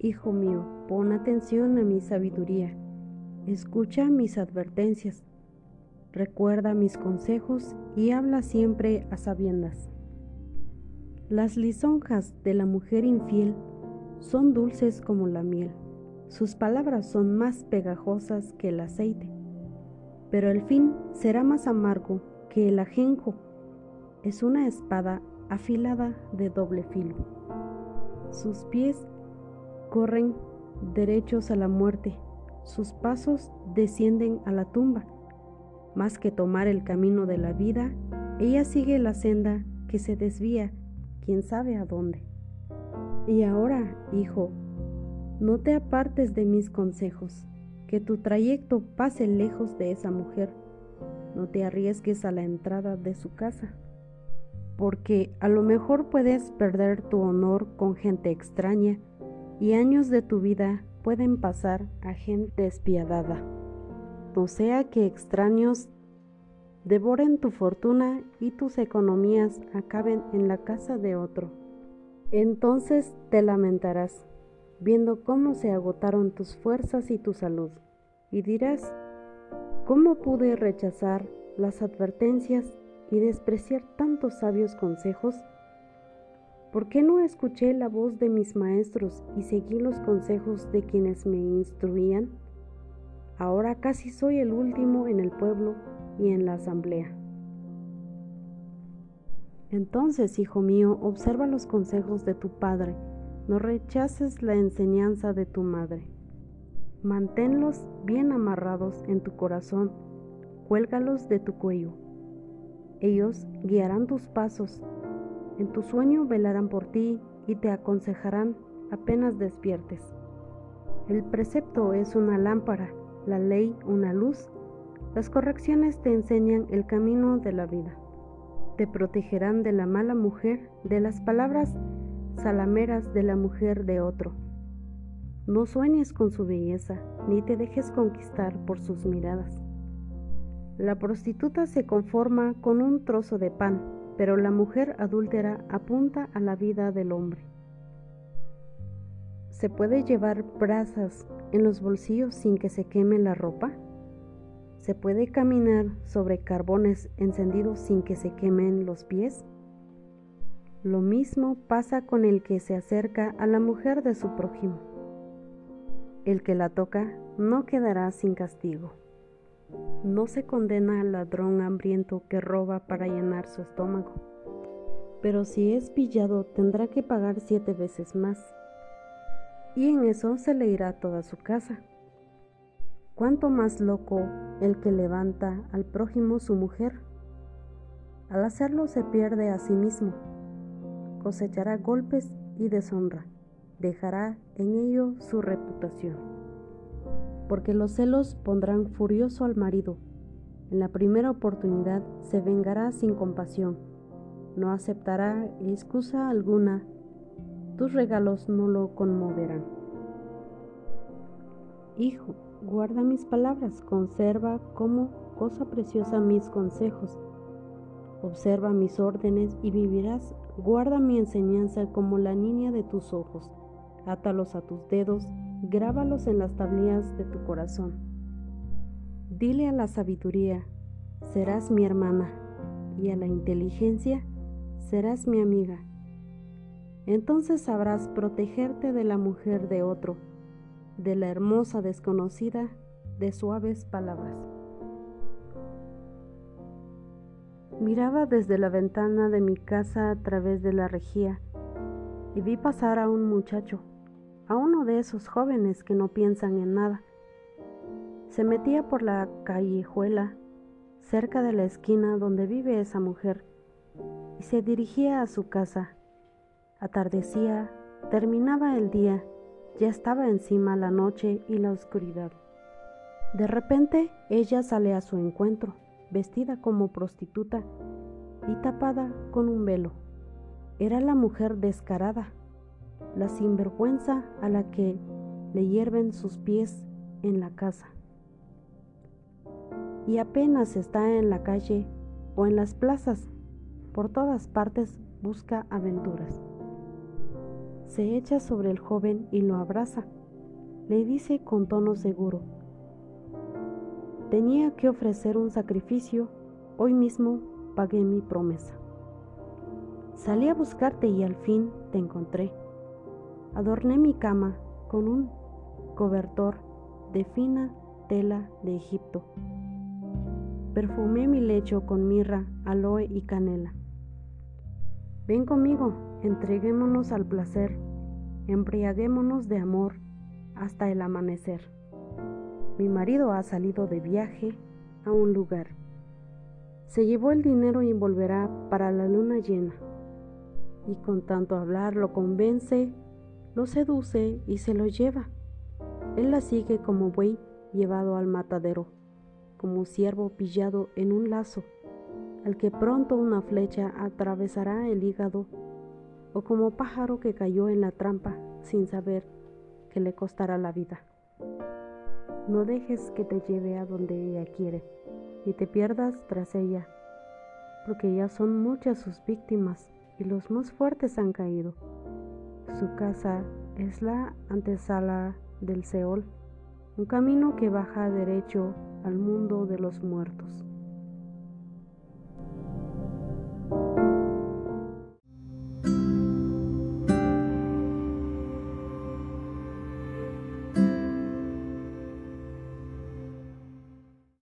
Hijo mío, pon atención a mi sabiduría, escucha mis advertencias, recuerda mis consejos y habla siempre a sabiendas. Las lisonjas de la mujer infiel son dulces como la miel, sus palabras son más pegajosas que el aceite, pero el fin será más amargo que el ajenjo. Es una espada afilada de doble filo. Sus pies corren derechos a la muerte, sus pasos descienden a la tumba. Más que tomar el camino de la vida, ella sigue la senda que se desvía, quién sabe a dónde. Y ahora, hijo, no te apartes de mis consejos, que tu trayecto pase lejos de esa mujer. No te arriesgues a la entrada de su casa, porque a lo mejor puedes perder tu honor con gente extraña y años de tu vida pueden pasar a gente despiadada. No sea que extraños devoren tu fortuna y tus economías acaben en la casa de otro. Entonces te lamentarás, viendo cómo se agotaron tus fuerzas y tu salud, y dirás, ¿cómo pude rechazar las advertencias y despreciar tantos sabios consejos? ¿Por qué no escuché la voz de mis maestros y seguí los consejos de quienes me instruían? Ahora casi soy el último en el pueblo y en la asamblea. Entonces, hijo mío, observa los consejos de tu padre, no rechaces la enseñanza de tu madre. Manténlos bien amarrados en tu corazón, cuélgalos de tu cuello. Ellos guiarán tus pasos en tu sueño velarán por ti y te aconsejarán apenas despiertes. El precepto es una lámpara, la ley una luz. Las correcciones te enseñan el camino de la vida. Te protegerán de la mala mujer, de las palabras salameras de la mujer de otro. No sueñes con su belleza, ni te dejes conquistar por sus miradas. La prostituta se conforma con un trozo de pan pero la mujer adúltera apunta a la vida del hombre. ¿Se puede llevar brasas en los bolsillos sin que se queme la ropa? ¿Se puede caminar sobre carbones encendidos sin que se quemen los pies? Lo mismo pasa con el que se acerca a la mujer de su prójimo. El que la toca no quedará sin castigo. No se condena al ladrón hambriento que roba para llenar su estómago, pero si es pillado tendrá que pagar siete veces más, y en eso se le irá toda su casa. ¿Cuánto más loco el que levanta al prójimo su mujer? Al hacerlo se pierde a sí mismo, cosechará golpes y deshonra, dejará en ello su reputación porque los celos pondrán furioso al marido. En la primera oportunidad se vengará sin compasión, no aceptará excusa alguna, tus regalos no lo conmoverán. Hijo, guarda mis palabras, conserva como cosa preciosa mis consejos, observa mis órdenes y vivirás, guarda mi enseñanza como la niña de tus ojos, átalos a tus dedos grábalos en las tablillas de tu corazón. Dile a la sabiduría, serás mi hermana, y a la inteligencia, serás mi amiga. Entonces sabrás protegerte de la mujer de otro, de la hermosa desconocida, de suaves palabras. Miraba desde la ventana de mi casa a través de la rejía y vi pasar a un muchacho a uno de esos jóvenes que no piensan en nada. Se metía por la callejuela cerca de la esquina donde vive esa mujer y se dirigía a su casa. Atardecía, terminaba el día, ya estaba encima la noche y la oscuridad. De repente ella sale a su encuentro, vestida como prostituta y tapada con un velo. Era la mujer descarada la sinvergüenza a la que le hierven sus pies en la casa. Y apenas está en la calle o en las plazas, por todas partes busca aventuras. Se echa sobre el joven y lo abraza. Le dice con tono seguro, tenía que ofrecer un sacrificio, hoy mismo pagué mi promesa. Salí a buscarte y al fin te encontré. Adorné mi cama con un cobertor de fina tela de Egipto. Perfumé mi lecho con mirra, aloe y canela. Ven conmigo, entreguémonos al placer, embriaguémonos de amor hasta el amanecer. Mi marido ha salido de viaje a un lugar. Se llevó el dinero y volverá para la luna llena y con tanto hablar lo convence, lo seduce y se lo lleva. Él la sigue como buey llevado al matadero, como ciervo pillado en un lazo, al que pronto una flecha atravesará el hígado, o como pájaro que cayó en la trampa sin saber que le costará la vida. No dejes que te lleve a donde ella quiere, y te pierdas tras ella, porque ya son muchas sus víctimas y los más fuertes han caído. Su casa es la antesala del Seol, un camino que baja derecho al mundo de los muertos.